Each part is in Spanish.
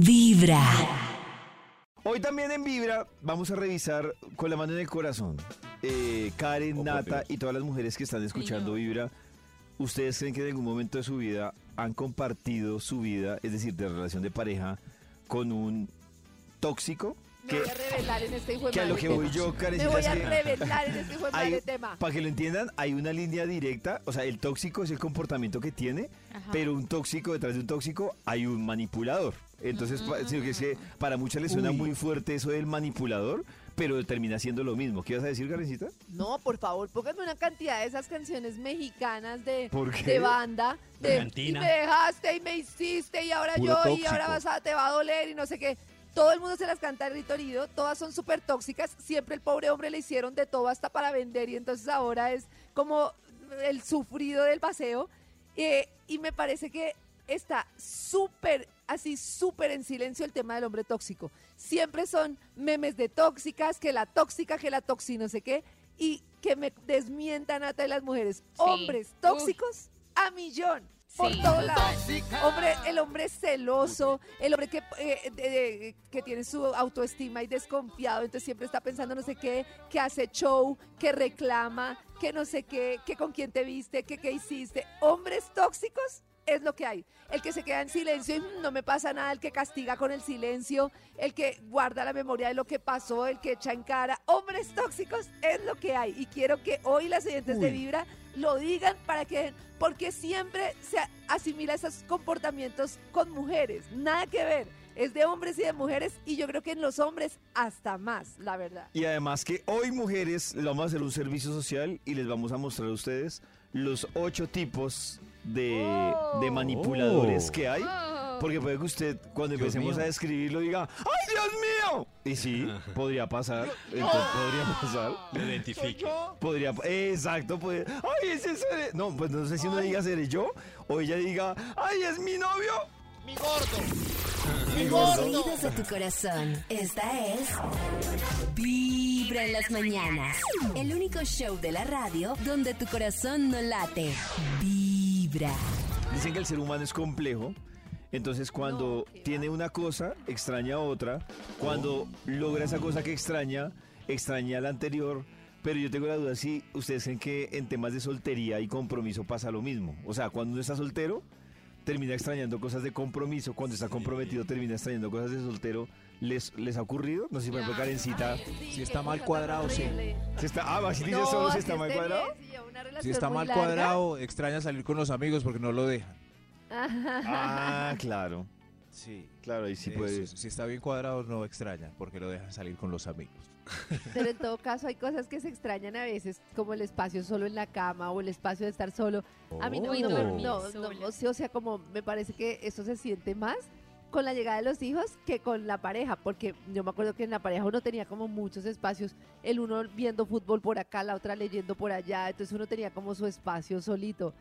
Vibra. Hoy también en Vibra vamos a revisar con la mano en el corazón. Eh, Karen, Nata y todas las mujeres que están escuchando Vibra, ¿ustedes creen que en algún momento de su vida han compartido su vida, es decir, de relación de pareja, con un tóxico? Me voy a revelar en este hijo de que a lo que tema. voy yo, Karen, Me voy a revelar en este hijo de Hay- madre tema. Para que lo entiendan, hay una línea directa, o sea, el tóxico es el comportamiento que tiene, pero un tóxico, detrás de un tóxico hay un manipulador. Entonces, pa- sino que es que para muchas les suena muy fuerte eso del manipulador, pero termina siendo lo mismo. ¿Qué vas a decir, Karencita? No, por favor, pónganme una cantidad de esas canciones mexicanas de, ¿Por qué? de banda. De, y me dejaste y me hiciste y ahora Puro yo y tóxico. ahora vas a, te va a doler y no sé qué. Todo el mundo se las canta de rito herido, todas son súper tóxicas. Siempre el pobre hombre le hicieron de todo hasta para vender y entonces ahora es como el sufrido del paseo. Eh, y me parece que está súper, así súper en silencio el tema del hombre tóxico. Siempre son memes de tóxicas, que la tóxica, que la toxi, no sé qué, y que me desmientan a todas las mujeres. Hombres tóxicos a millón. Por Sí, todos lados. Hombre, el hombre celoso, el hombre que, eh, de- de- que tiene su autoestima y desconfiado, entonces siempre está pensando no sé qué, que hace show, que reclama, que no sé qué, que con quién te viste, que qué hiciste. Hombres tóxicos es lo que hay. El que se queda en silencio y "Mm, no me pasa nada, el que castiga con el silencio, el que guarda la memoria de lo que pasó, el que echa en cara. Hombres tóxicos es lo que hay. Y quiero que hoy las oyentes de Vibra lo digan para que, porque siempre se asimila esos comportamientos con mujeres. Nada que ver. Es de hombres y de mujeres y yo creo que en los hombres hasta más, la verdad. Y además que hoy, mujeres, le vamos a hacer un servicio social y les vamos a mostrar a ustedes los ocho tipos de, Oh. de manipuladores que hay. Oh. Porque puede que usted, cuando Dios empecemos mío. a describirlo, diga, ¡ay, Dios mío! Y sí, podría pasar. Entonces, podría pasar. Lo identifique. Podría, exacto, puede. ¡Ay, ese es el-". No, pues no sé si uno diga seré yo o ella diga, ¡ay, es mi novio! En los oídos de tu corazón. Esta es Vibra en las mañanas. El único show de la radio donde tu corazón no late. Vibra. Dicen que el ser humano es complejo. Entonces cuando No, tiene una cosa, extraña otra. Cuando logra esa cosa que extraña, extraña la anterior. Pero yo tengo la duda si ustedes creen que en temas de soltería y compromiso pasa lo mismo. O sea, cuando uno está soltero, termina extrañando cosas de compromiso. Cuando está comprometido, termina extrañando cosas de soltero. ¿Les, les ha ocurrido? No sé si por ejemplo Karencita... Si está mal cuadrado, sí. ¿se está, ah, así dice solo si está mal cuadrado. Si está mal cuadrado, extraña salir con los amigos porque no lo dejan. Ah, claro. Sí. Claro, Eso, puede. Si está bien cuadrado, no extraña porque lo dejan salir con los amigos. Pero en todo caso hay cosas que se extrañan a veces, como el espacio solo en la cama o el espacio de estar solo. A mí no, Oh. no, me- dormir no, no, sí, o sea, como me parece que eso se siente más con la llegada de los hijos que con la pareja, porque yo me acuerdo que en la pareja uno tenía como muchos espacios, el uno viendo fútbol por acá, la otra leyendo por allá, entonces uno tenía como su espacio solito.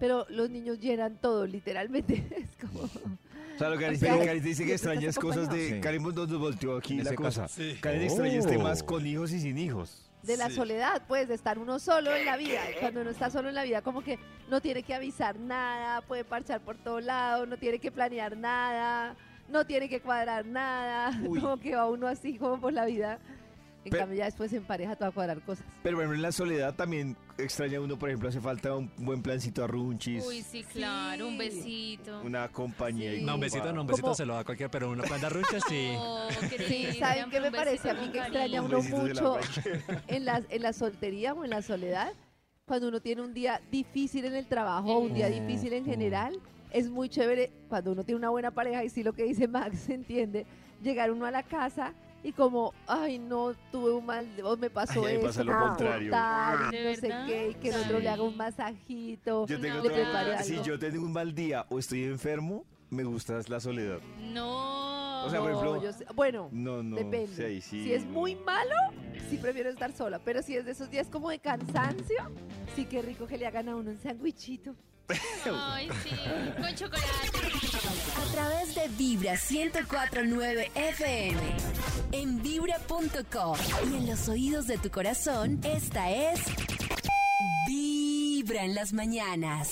Pero los niños llenan todo, literalmente. Es como... O sea, lo que Karen, O sea, Karen dice que siempre extraña estás es cosas de... Sí. Karen nos volteó aquí En la cosa. Sí. Karen extraña este Oh. más con hijos y sin hijos. De la soledad, pues, de estar uno solo en la vida. Cuando uno está solo en la vida, como que no tiene que avisar nada, puede parchar por todo lado, no tiene que planear nada, no tiene que cuadrar nada, Uy. como que va uno así como por la vida. En Pe- cambio, ya después en pareja te va a cuadrar cosas. Pero bueno, en la soledad también extraña uno, por ejemplo, hace falta un buen plancito a runchis, Uy, sí, claro, un besito. una compañía. Sí. No, un besito no, un besito Como- se lo da cualquiera, pero una planta rucha sí. Oh, Sí, ¿saben qué me parece a mí que extraña Un uno la mucho ranchera. en la, en la soltería o en la soledad? Cuando uno tiene un día difícil en el trabajo o un día difícil en general, es muy chévere cuando uno tiene una buena pareja y sí lo que dice Max se entiende, llegar uno a la casa y como, ay no, tuve un mal, o me pasó Ay, eso, pasa lo no contrario. ¿De no sé qué, y que el otro le haga un masajito, Yo tengo le otro- prepare si yo tengo un mal día o estoy enfermo, me gusta la soledad. No. O sea, por No, ejemplo, yo sé- bueno, No, no. Depende. sí, ahí sí, si es no. muy malo, sí prefiero estar sola. Pero si es de esos días como de cansancio, sí que rico que le hagan a uno un sándwichito. Ay, sí, con chocolate. A través de Vibra 1049 FM. En vibra.com. Y en los oídos de tu corazón, esta es Vibra en las mañanas.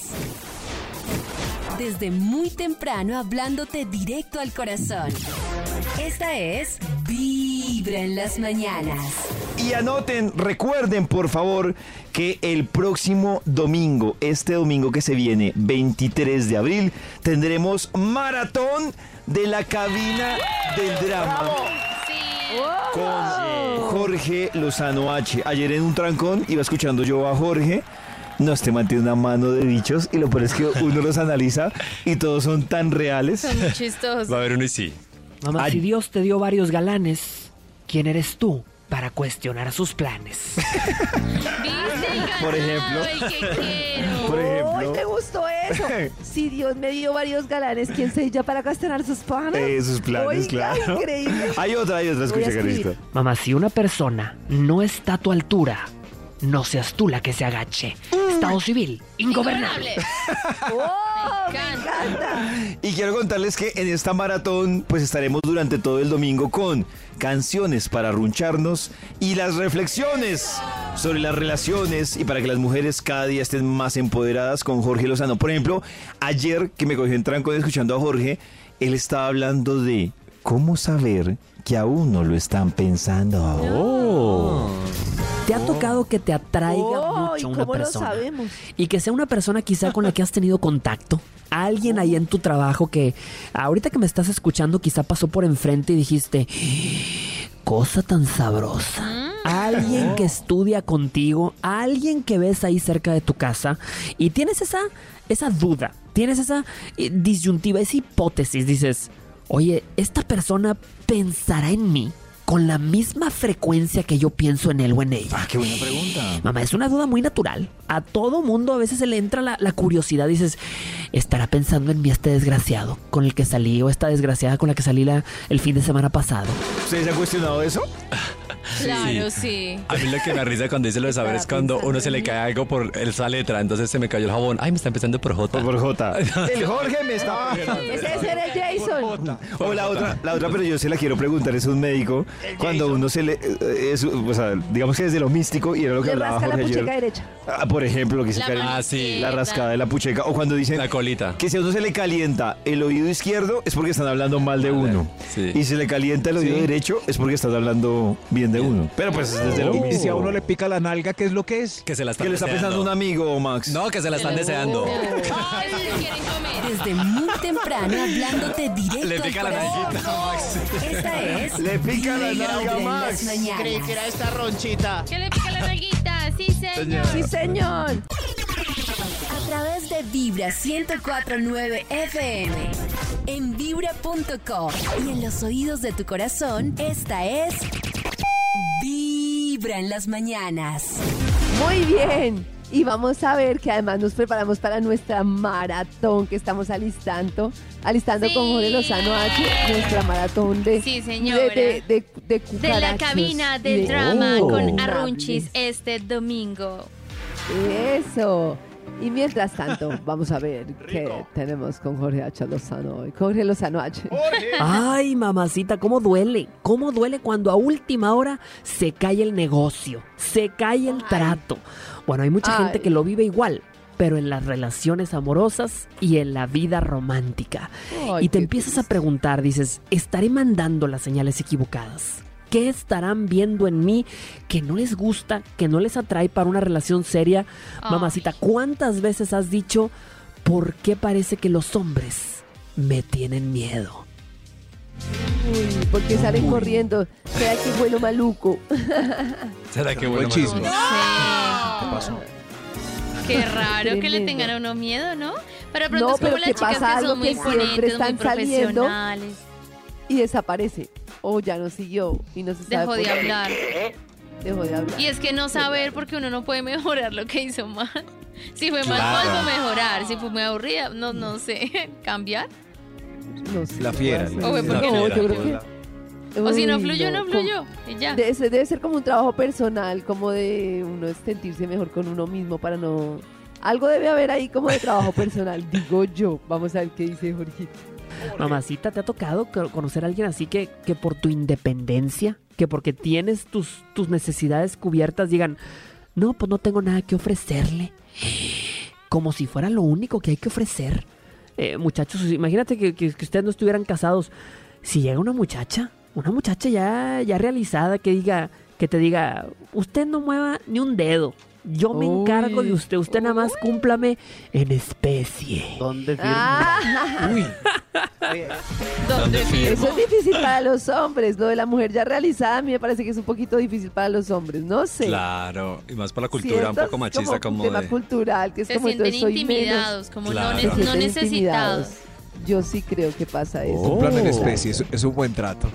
Desde muy temprano hablándote directo al corazón. Esta es Vibra en las mañanas. Y anoten, recuerden por favor que el próximo domingo, este domingo que se viene, 23 de abril, tendremos maratón de la cabina del drama con Jorge Lozano H. Ayer en un trancón iba escuchando yo a Jorge. No, este man tiene una mano de bichos y lo peor es que uno los analiza y todos son tan reales. Son muy chistosos. Va a haber uno y sí. Mamá, Ay. si Dios te dio varios galanes, ¿quién eres tú para cuestionar sus planes? Por ejemplo. Ay, qué quiero. Por ¡Ay, ejemplo, me gustó eso! Si Dios me dio varios galanes, ¿quién soy yo para gastar sus planes? eh, sus planes, Oiga, claro. increíble. Hay otra, hay otra, escucha. Carito. Mamá, si una persona no está a tu altura, no seas tú la que se agache. Estado civil, ingobernable. ¡Oh, Me encanta. Y quiero contarles que en esta maratón pues estaremos durante todo el domingo con canciones para runcharnos y las reflexiones sobre las relaciones y para que las mujeres cada día estén más empoderadas con Jorge Lozano. Por ejemplo, ayer que me cogió en trancón escuchando a Jorge, él estaba hablando de cómo saber que aún no lo están pensando. Oh. ¿Te ha tocado que te atraiga Oh, ¿y mucho una persona? sabemos? Y que sea una persona quizá con la que has tenido contacto. Alguien ahí en tu trabajo que ahorita que me estás escuchando quizá pasó por enfrente y dijiste, cosa tan sabrosa. Alguien que estudia contigo, alguien que ves ahí cerca de tu casa y tienes esa, esa duda, tienes esa eh, disyuntiva, esa hipótesis. Dices, oye, esta persona pensará en mí con la misma frecuencia que yo pienso en él o en ella. Ah, qué buena pregunta. Mamá, es una duda muy natural. A todo mundo a veces se le entra la, la curiosidad. Dices, ¿estará pensando en mí este desgraciado con el que salí o esta desgraciada con la que salí la- el fin de semana pasado? ¿Ustedes se han cuestionado eso? Claro, sí. A mí lo que me risa cuando dice lo de saber es cuando uno se le cae algo por esa letra. Entonces se me cayó el jabón. Ay, me está empezando por J. Por J. El Jorge me está... Ese ese Jason. O la otra, la otra, pero yo se la quiero preguntar, es un médico, cuando uno se le, eh, es, o sea, digamos que desde lo místico, y era lo que Le hablaba rasca la Jorge pucheca ayer. derecha. Ah, por ejemplo, lo que se La mano Ah, sí. la izquierda. rascada de la pucheca, o cuando dicen La colita. que si a uno se le calienta el oído izquierdo es porque están hablando mal de uno, Sí. y si se le calienta el oído Sí. derecho es porque están hablando bien de uno. Pero pues es desde lo Y místico. si a uno le pica la nalga, ¿qué es lo que es? Que se la están ¿Qué le está deseando. pensando un amigo, Max? No, que se la están deseando. Ay, se quieren comer. Desde muy temprano hablándote directo Le al pica la nalguita, Max. Esta es Le pica la Vibra nalga, en Max. las mañanas. esta ronchita. ¿Qué le pica la nalguita? Sí, señor. Sí, señor. A través de Vibra 1049 FM. En vibra.com. Y en los oídos de tu corazón, esta es. Vibra en las mañanas. Muy bien. Y vamos a ver que además nos preparamos para nuestra maratón que estamos alistando. Alistando con. Jorge Lozano H, nuestra maratón de, Sí, señora. de, de, de, de De la cabina del de drama Oh. con. Arrunchis este domingo. Eso. Y mientras tanto, vamos a ver qué tenemos con Jorge H. Lozano hoy. Jorge Lozano H. Ay, mamacita, cómo duele. Cómo duele cuando a última hora se cae el negocio, se cae el trato. Bueno, hay mucha gente que lo vive igual, pero en las relaciones amorosas y en la vida romántica. Ay, y te empiezas a preguntar, dices, ¿estaré mandando las señales equivocadas? ¿Qué estarán viendo en mí que no les gusta, que no les atrae para una relación seria? Ay. Mamacita, ¿cuántas veces has dicho, ¿por qué parece que los hombres me tienen miedo? Uy, ¿por qué salen corriendo? ¿Será que vuelo maluco? ¿Será que Buen bueno? chisme. ¿Qué pasó? sé. Qué raro que le tengan a uno miedo, ¿no? Pero pronto No, es como las chicas pasa que algo son muy que imponentes, muy están saliendo. profesionales. Y desaparece. O ya no siguió y no se sabe Dejó por de qué. hablar. Dejó de hablar. Y es que no saber porque uno no puede mejorar lo que hizo mal. Si fue mal, Claro. mejorar. Si fue muy aburrida, no, no sé. ¿Cambiar? No sé La fiera, O fue no, no- yo creo que... O si no Uy, fluyó, no como- fluyó. Y ya. Debe ser, debe ser como un trabajo personal, como de uno sentirse mejor con uno mismo para no... Algo debe haber ahí como de trabajo personal, digo yo. Vamos a ver qué dice Jorgito. Mamacita, ¿te ha tocado co- conocer a alguien así que, que por tu independencia, que porque tienes tus, tus necesidades cubiertas, digan, no, pues no tengo nada que ofrecerle? Como si fuera lo único que hay que ofrecer. eh, muchachos, imagínate que, que- que ustedes no estuvieran casados. Si llega una muchacha, una muchacha ya, ya realizada que diga, que te diga, usted no mueva ni un dedo. Yo me Uy. encargo de usted, usted nada más cúmplame en especie. ¿Dónde firmo? Ah, Uy, ¿Dónde firmo? eso es difícil para los hombres. Lo de la mujer ya realizada a mí me parece que es un poquito difícil para los hombres. No sé. Claro, y más para la cultura un poco machista un como tema de... cultural, que es Se como sienten menos. intimidados, como Claro. no, ne- necesitados. Yo sí creo que pasa eso. cúmplame en Oh. especie, es, es un buen trato.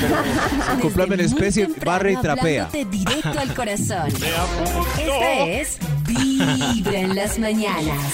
Cúmplame en especie, barre y trapea. directo al corazón. Esta es Vibra en las mañanas.